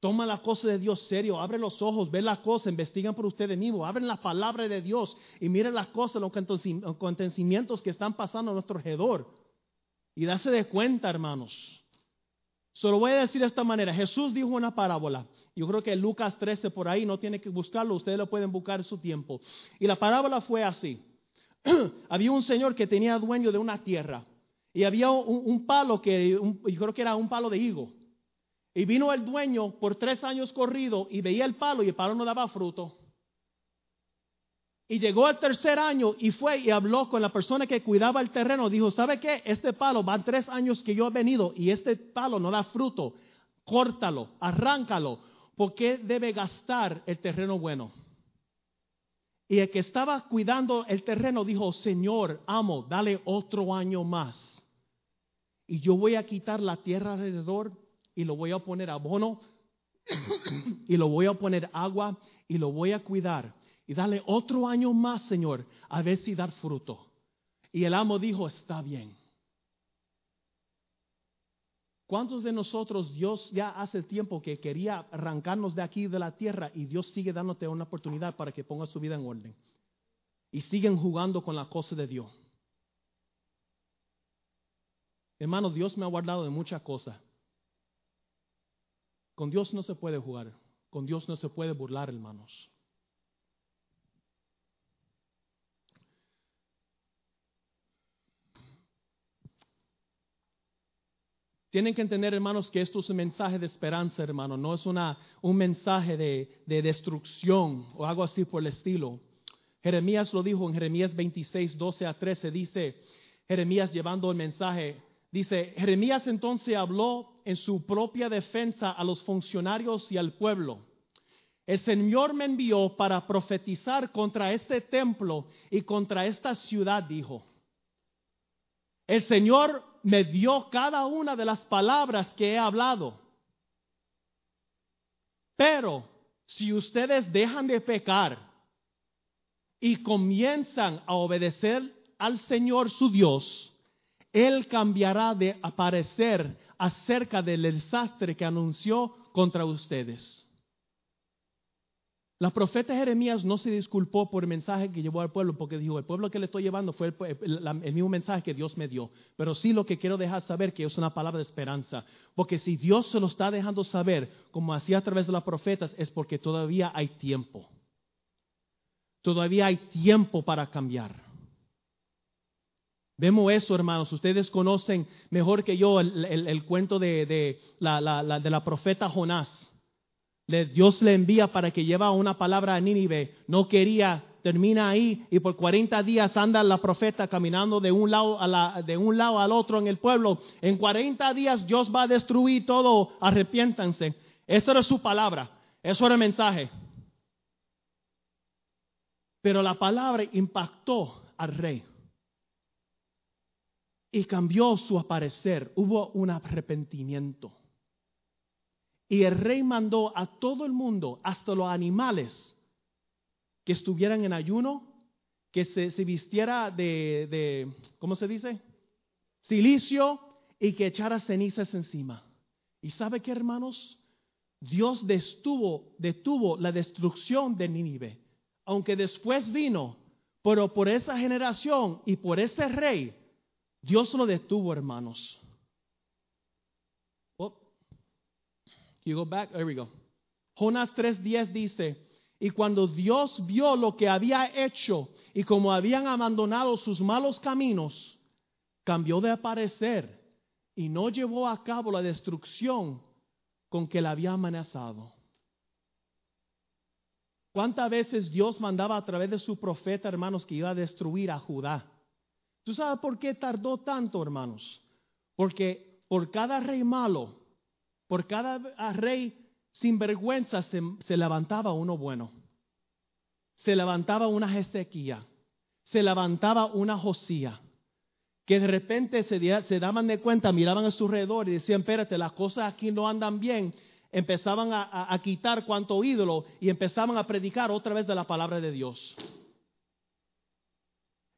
Toma la cosa de Dios serio, abre los ojos, ve la cosa, investigan por ustedes mismos, abren la palabra de Dios y miren las cosas, los acontecimientos que están pasando a nuestro alrededor. Y dase de cuenta, hermanos. Solo voy a decir de esta manera. Jesús dijo una parábola. Yo creo que Lucas 13 por ahí, no tiene que buscarlo, ustedes lo pueden buscar en su tiempo. Y la parábola fue así. había un señor que tenía dueño de una tierra. Y había un, palo que, creo que era un palo de higo. Y vino el dueño por tres años corrido y veía el palo y el palo no daba fruto. Y llegó el tercer año y fue y habló con la persona que cuidaba el terreno. Dijo, ¿sabe qué? Este palo van tres años que yo he venido y este palo no da fruto. Córtalo, arráncalo. ¿Por qué debe gastar el terreno bueno? Y el que estaba cuidando el terreno dijo, Señor, amo, dale otro año más. Y yo voy a quitar la tierra alrededor y lo voy a poner abono y lo voy a poner agua y lo voy a cuidar. Y dale otro año más, Señor, a ver si dar fruto. Y el amo dijo, está bien. ¿Cuántos de nosotros Dios ya hace tiempo que quería arrancarnos de aquí de la tierra y Dios sigue dándote una oportunidad para que pongas su vida en orden? Y siguen jugando con la cosa de Dios. Hermano, Dios me ha guardado de muchas cosas. Con Dios no se puede jugar, con Dios no se puede burlar, hermanos. Tienen que entender, hermanos, que esto es un mensaje de esperanza, hermano. No es una, un mensaje de, de, destrucción o algo así por el estilo. Jeremías lo dijo en Jeremías 26, 12 a 13. Dice Jeremías llevando el mensaje. Dice, Jeremías entonces habló en su propia defensa a los funcionarios y al pueblo. El Señor me envió para profetizar contra este templo y contra esta ciudad, dijo. El Señor me dio cada una de las palabras que he hablado. Pero si ustedes dejan de pecar y comienzan a obedecer al Señor su Dios, Él cambiará de aparecer acerca del desastre que anunció contra ustedes. La profeta Jeremías no se disculpó por el mensaje que llevó al pueblo, porque dijo, el pueblo que le estoy llevando fue el, mismo mensaje que Dios me dio. Pero sí lo que quiero dejar saber que es una palabra de esperanza. Porque si Dios se lo está dejando saber, como hacía a través de las profetas, es porque todavía hay tiempo. Todavía hay tiempo para cambiar. Vemos eso, hermanos. Ustedes conocen mejor que yo el, cuento de, la, de la profeta Jonás. Dios le envía para que lleva una palabra a Nínive. No quería, termina ahí y por 40 días anda la profeta caminando de un lado, a de un lado al otro en el pueblo. En 40 días Dios va a destruir todo, arrepiéntanse. Esa era su palabra, eso era el mensaje. Pero la palabra impactó al rey y cambió su aparecer. Hubo un arrepentimiento. Y el rey mandó a todo el mundo, hasta los animales, que estuvieran en ayuno, que se, vistiera de, de, ¿cómo se dice? Silicio y que echara cenizas encima. ¿Y sabe qué, hermanos? Dios detuvo, detuvo la destrucción de Nínive, aunque después vino, pero por esa generación y por ese rey, Dios lo detuvo, hermanos. You go back? There we go. Jonás 3:10 dice, y cuando Dios vio lo que había hecho y como habían abandonado sus malos caminos, cambió de aparecer y no llevó a cabo la destrucción con que le había amenazado. ¿Cuántas veces Dios mandaba a través de su profeta, hermanos, que iba a destruir a Judá? ¿Tú sabes por qué tardó tanto, hermanos? Porque por cada rey malo por cada rey sin vergüenza se, levantaba uno bueno. Se levantaba una Ezequiel. Se levantaba una Josía. Que de repente se, daban de cuenta, miraban a su alrededor y decían, espérate, las cosas aquí no andan bien. Empezaban a, a quitar cuanto ídolo y empezaban a predicar otra vez de la palabra de Dios.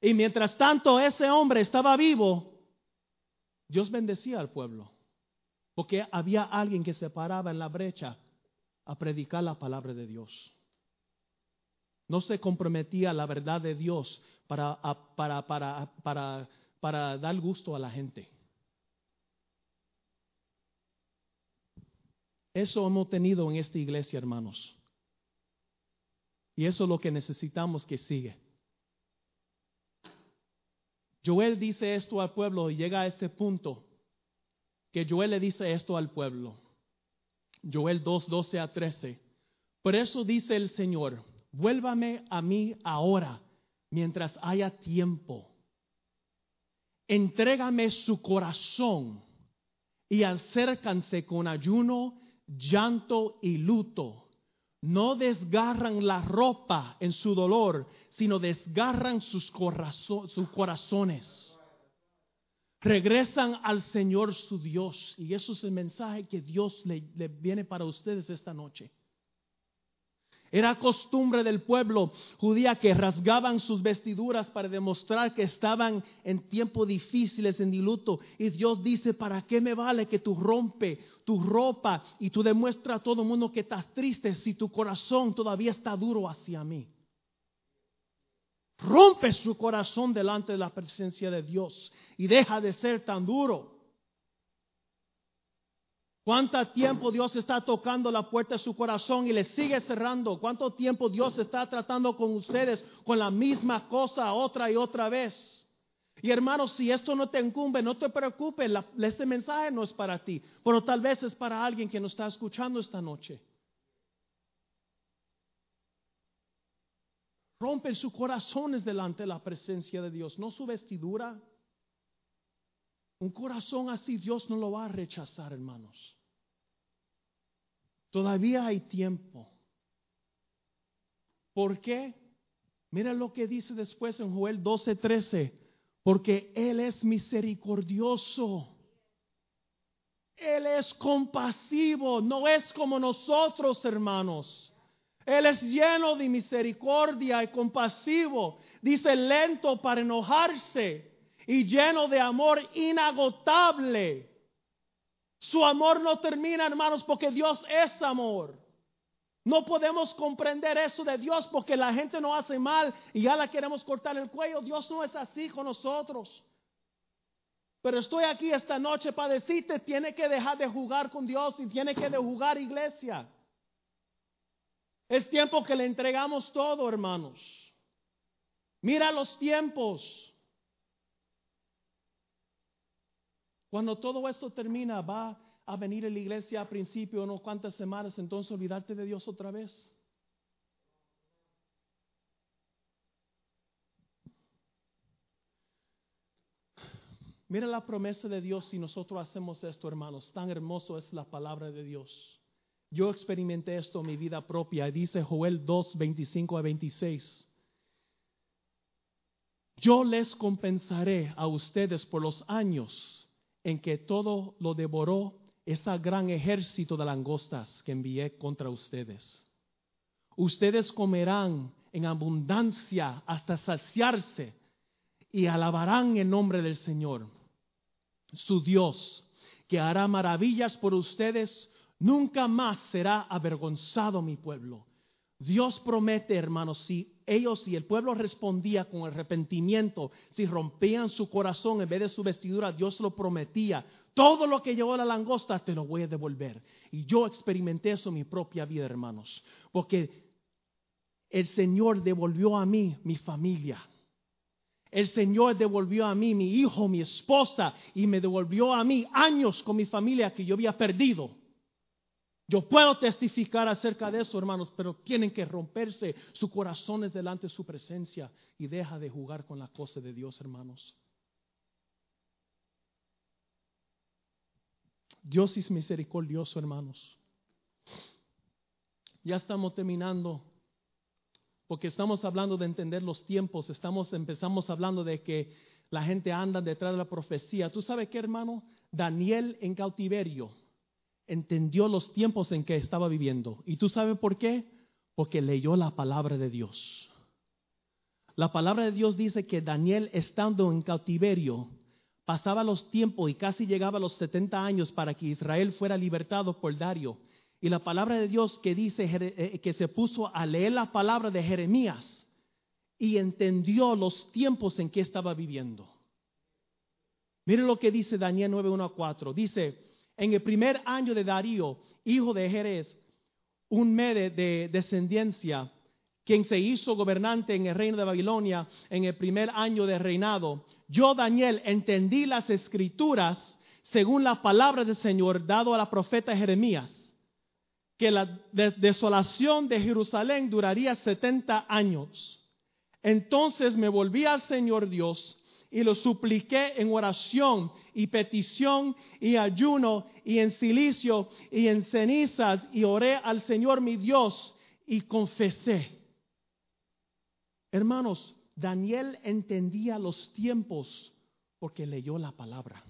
Y mientras tanto ese hombre estaba vivo, Dios bendecía al pueblo. Porque había alguien que se paraba en la brecha a predicar la palabra de Dios. No se comprometía la verdad de Dios para, para, para, para, para dar gusto a la gente. Eso hemos tenido en esta iglesia, hermanos. Y eso es lo que necesitamos que siga. Joel dice esto al pueblo y llega a este punto que Joel le dice esto al pueblo. Joel 2, 12 a 13. Por eso dice el Señor, vuélvame a mí ahora, mientras haya tiempo. Entrégame su corazón y acércanse con ayuno, llanto y luto. No desgarran la ropa en su dolor, sino desgarran sus, sus corazones regresan al Señor su Dios. Y eso es el mensaje que Dios le, viene para ustedes esta noche. Era costumbre del pueblo judía que rasgaban sus vestiduras para demostrar que estaban en tiempos difíciles, en diluto. Y Dios dice, ¿para qué me vale que tú rompe tu ropa y tú demuestras a todo el mundo que estás triste si tu corazón todavía está duro hacia mí? Rompe su corazón delante de la presencia de Dios y deja de ser tan duro. ¿Cuánto tiempo Dios está tocando la puerta de su corazón y le sigue cerrando? ¿Cuánto tiempo Dios está tratando con ustedes con la misma cosa otra y otra vez? Y hermanos, si esto no te incumbe, no te preocupes, este mensaje no es para ti, pero tal vez es para alguien que nos está escuchando esta noche. Rompen sus corazones delante de la presencia de Dios, no su vestidura. Un corazón así Dios no lo va a rechazar, hermanos. Todavía hay tiempo. ¿Por qué? Mira lo que dice después en Joel 12:13. Porque Él es misericordioso. Él es compasivo, no es como nosotros, hermanos. Él es lleno de misericordia y compasivo. Dice lento para enojarse y lleno de amor inagotable. Su amor no termina, hermanos, porque Dios es amor. No podemos comprender eso de Dios porque la gente no hace mal y ya la queremos cortar el cuello. Dios no es así con nosotros. Pero estoy aquí esta noche para decirte, tiene que dejar de jugar con Dios y tiene que jugar iglesia. Es tiempo que le entregamos todo, hermanos. Mira los tiempos. Cuando todo esto termina, va a venir a la iglesia a principio, unos cuantas semanas, entonces olvidarte de Dios otra vez. Mira la promesa de Dios si nosotros hacemos esto, hermanos. Tan hermoso es la palabra de Dios. Yo experimenté esto en mi vida propia. Dice Joel 2, 25 a 26. Yo les compensaré a ustedes por los años en que todo lo devoró ese gran ejército de langostas que envié contra ustedes. Ustedes comerán en abundancia hasta saciarse y alabarán el nombre del Señor, su Dios, que hará maravillas por ustedes. Nunca más será avergonzado mi pueblo. Dios promete, hermanos, si ellos y el pueblo respondía con arrepentimiento, si rompían su corazón en vez de su vestidura, Dios lo prometía. Todo lo que llevó la langosta te lo voy a devolver. Y yo experimenté eso en mi propia vida, hermanos, porque el Señor devolvió a mí mi familia. El Señor devolvió a mí mi hijo, mi esposa, y me devolvió a mí años con mi familia que yo había perdido. Yo puedo testificar acerca de eso, hermanos, pero tienen que romperse sus corazones delante de su presencia y deja de jugar con la cosa de Dios, hermanos. Dios es misericordioso, hermanos. Ya estamos terminando, porque estamos hablando de entender los tiempos, estamos empezamos hablando de que la gente anda detrás de la profecía. ¿Tú sabes qué, hermano? Daniel en cautiverio entendió los tiempos en que estaba viviendo. ¿Y tú sabes por qué? Porque leyó la palabra de Dios. La palabra de Dios dice que Daniel, estando en cautiverio, pasaba los tiempos y casi llegaba a los 70 años para que Israel fuera libertado por Dario. Y la palabra de Dios que dice eh, que se puso a leer la palabra de Jeremías y entendió los tiempos en que estaba viviendo. Mire lo que dice Daniel 9:1 a 4. Dice, en el primer año de Darío, hijo de Jerez, un mede de descendencia, quien se hizo gobernante en el reino de Babilonia en el primer año de reinado, yo, Daniel, entendí las escrituras según la palabra del Señor dado a la profeta Jeremías, que la desolación de Jerusalén duraría 70 años. Entonces me volví al Señor Dios y lo supliqué en oración y petición y ayuno y en silicio y en cenizas y oré al Señor mi Dios y confesé. Hermanos, Daniel entendía los tiempos porque leyó la palabra.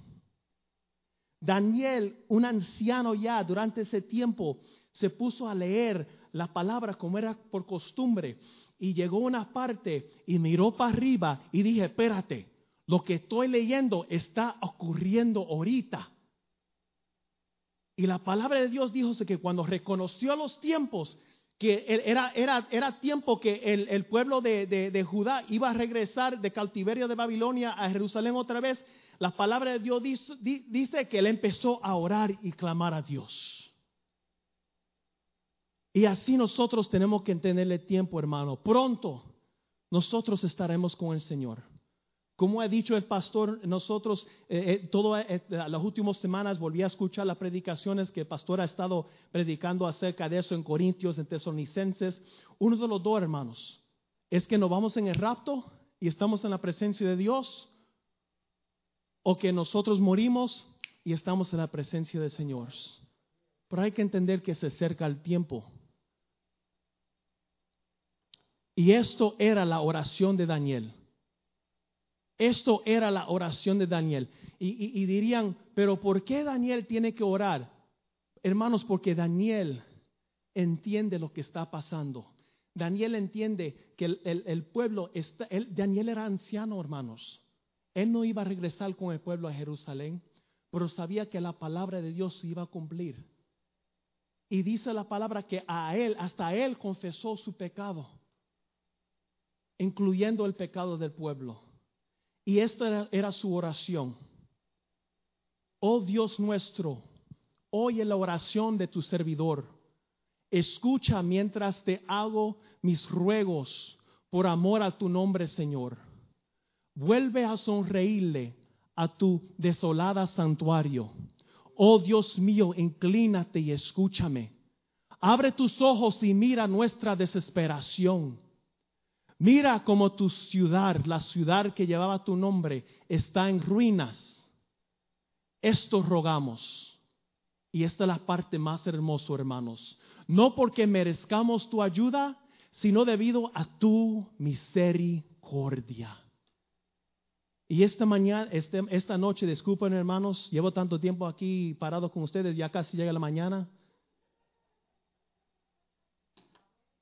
Daniel, un anciano ya durante ese tiempo, se puso a leer la palabra como era por costumbre y llegó a una parte y miró para arriba y dije, espérate, lo que estoy leyendo está ocurriendo ahorita. Y la palabra de Dios dijo que cuando reconoció los tiempos, que era, era, tiempo que el, pueblo de, de, Judá iba a regresar de cautiverio de Babilonia a Jerusalén otra vez, la palabra de Dios dice, dice que él empezó a orar y clamar a Dios. Y así nosotros tenemos que entenderle tiempo, hermano. Pronto nosotros estaremos con el Señor. Como ha dicho el pastor, nosotros, eh, eh, todas eh, las últimas semanas volví a escuchar las predicaciones que el pastor ha estado predicando acerca de eso en Corintios, en Tesalonicenses. Uno de los dos hermanos es que nos vamos en el rapto y estamos en la presencia de Dios, o que nosotros morimos y estamos en la presencia del Señor. Pero hay que entender que se acerca el tiempo. Y esto era la oración de Daniel. Esto era la oración de Daniel. Y, dirían, pero ¿por qué Daniel tiene que orar? Hermanos, porque Daniel entiende lo que está pasando. Daniel entiende que el, pueblo, está, Daniel era anciano, hermanos. Él no iba a regresar con el pueblo a Jerusalén, pero sabía que la palabra de Dios se iba a cumplir. Y dice la palabra que a él, hasta él confesó su pecado, incluyendo el pecado del pueblo. Y esta era su oración. Oh Dios nuestro, oye la oración de tu servidor Escucha mientras te hago mis ruegos por amor a tu nombre, Señor. Vuelve a sonreírle a tu desolada santuario. Oh Dios mío, inclínate y escúchame. Abre tus ojos y mira nuestra desesperación. Mira como tu ciudad, la ciudad que llevaba tu nombre, está en ruinas. Esto rogamos. Y esta es la parte más hermosa, hermanos no porque merezcamos tu ayuda, sino debido a tu misericordia. Y esta mañana, este, esta noche, disculpen hermanos, llevo tanto tiempo aquí parado con ustedes, ya casi llega la mañana.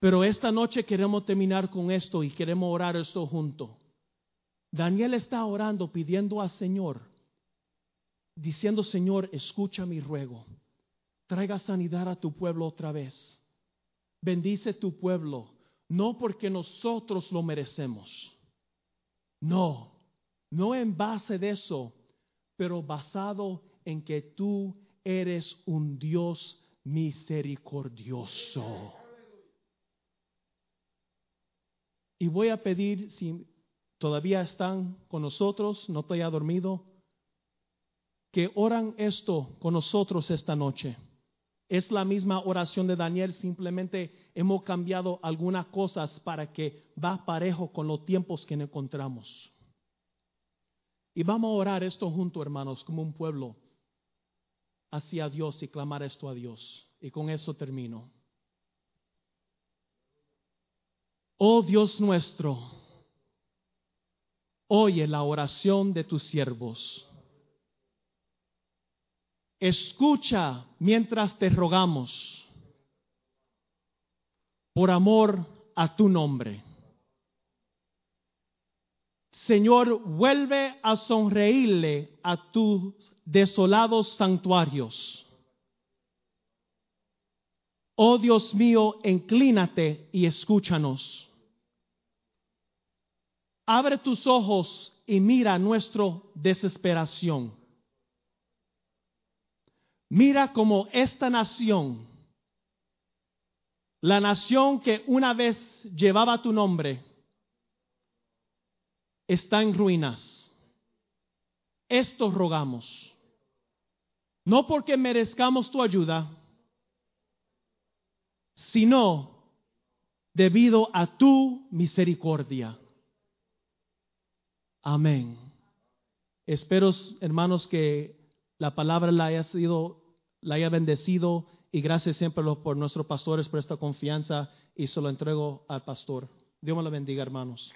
Pero esta noche queremos terminar con esto y queremos orar esto junto. Daniel está orando, pidiendo al Señor, diciendo, Señor, escucha mi ruego traiga sanidad a tu pueblo otra vez. Bendice tu pueblo, no porque nosotros lo merecemos. No, no en base de eso, pero basado en que tú eres un Dios misericordioso. Y voy a pedir, si todavía están con nosotros, no te haya dormido, que oran esto con nosotros esta noche. Es la misma oración de Daniel, simplemente hemos cambiado algunas cosas para que va parejo con los tiempos que encontramos. Y vamos a orar esto juntos, hermanos, como un pueblo hacia Dios y clamar esto a Dios. Y con eso termino. Oh Dios nuestro, oye la oración de tus siervos Escucha mientras te rogamos por amor a tu nombre. Señor, vuelve a sonreírle a tus desolados santuarios. Oh Dios mío, inclínate y escúchanos. Abre tus ojos y mira nuestra desesperación. Mira como esta nación, la nación que una vez llevaba tu nombre, está en ruinas. Esto rogamos. No porque merezcamos tu ayuda, sino debido a tu misericordia. Amén. Espero, hermanos, que la palabra la haya sido la haya bendecido y gracias siempre por nuestros pastores por esta confianza y se lo entrego al pastor. Dios me lo bendiga, hermanos.